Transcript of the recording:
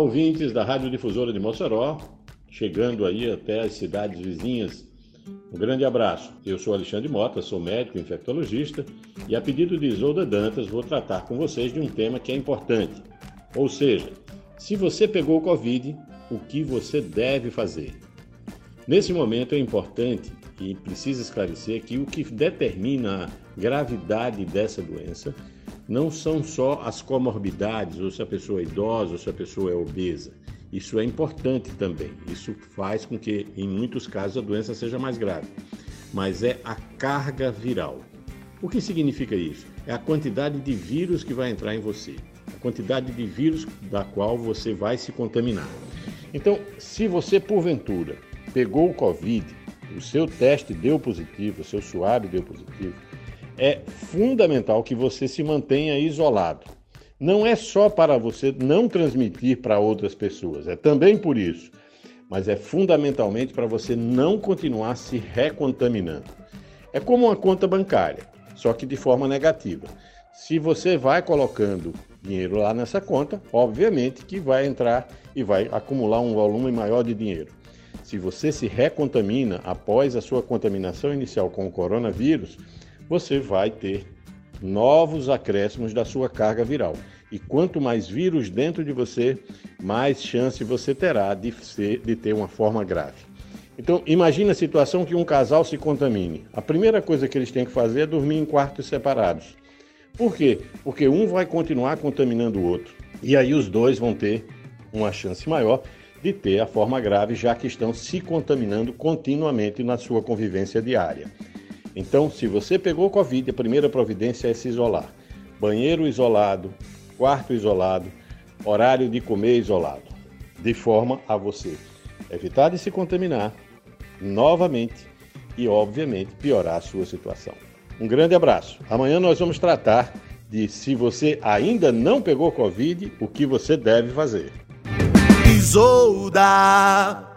ouvintes da Rádio Difusora de Mossoró, chegando aí até as cidades vizinhas. Um grande abraço. Eu sou Alexandre Mota, sou médico infectologista e, a pedido de Isolda Dantas, vou tratar com vocês de um tema que é importante. Ou seja, se você pegou o Covid, o que você deve fazer? Nesse momento é importante e precisa esclarecer que o que determina a gravidade dessa doença não são só as comorbidades, ou se a pessoa é idosa, ou se a pessoa é obesa. Isso é importante também. Isso faz com que, em muitos casos, a doença seja mais grave. Mas é a carga viral. O que significa isso? É a quantidade de vírus que vai entrar em você, a quantidade de vírus da qual você vai se contaminar. Então, se você porventura pegou o Covid, o seu teste deu positivo, o seu suave deu positivo, é fundamental que você se mantenha isolado. Não é só para você não transmitir para outras pessoas, é também por isso, mas é fundamentalmente para você não continuar se recontaminando. É como uma conta bancária, só que de forma negativa. Se você vai colocando dinheiro lá nessa conta, obviamente que vai entrar e vai acumular um volume maior de dinheiro. Se você se recontamina após a sua contaminação inicial com o coronavírus, você vai ter novos acréscimos da sua carga viral. E quanto mais vírus dentro de você, mais chance você terá de, ser, de ter uma forma grave. Então, imagine a situação que um casal se contamine. A primeira coisa que eles têm que fazer é dormir em quartos separados. Por quê? Porque um vai continuar contaminando o outro. E aí os dois vão ter uma chance maior de ter a forma grave, já que estão se contaminando continuamente na sua convivência diária. Então, se você pegou Covid, a primeira providência é se isolar. Banheiro isolado, quarto isolado, horário de comer isolado, de forma a você evitar de se contaminar novamente e, obviamente, piorar a sua situação. Um grande abraço. Amanhã nós vamos tratar de se você ainda não pegou Covid, o que você deve fazer. Isolda.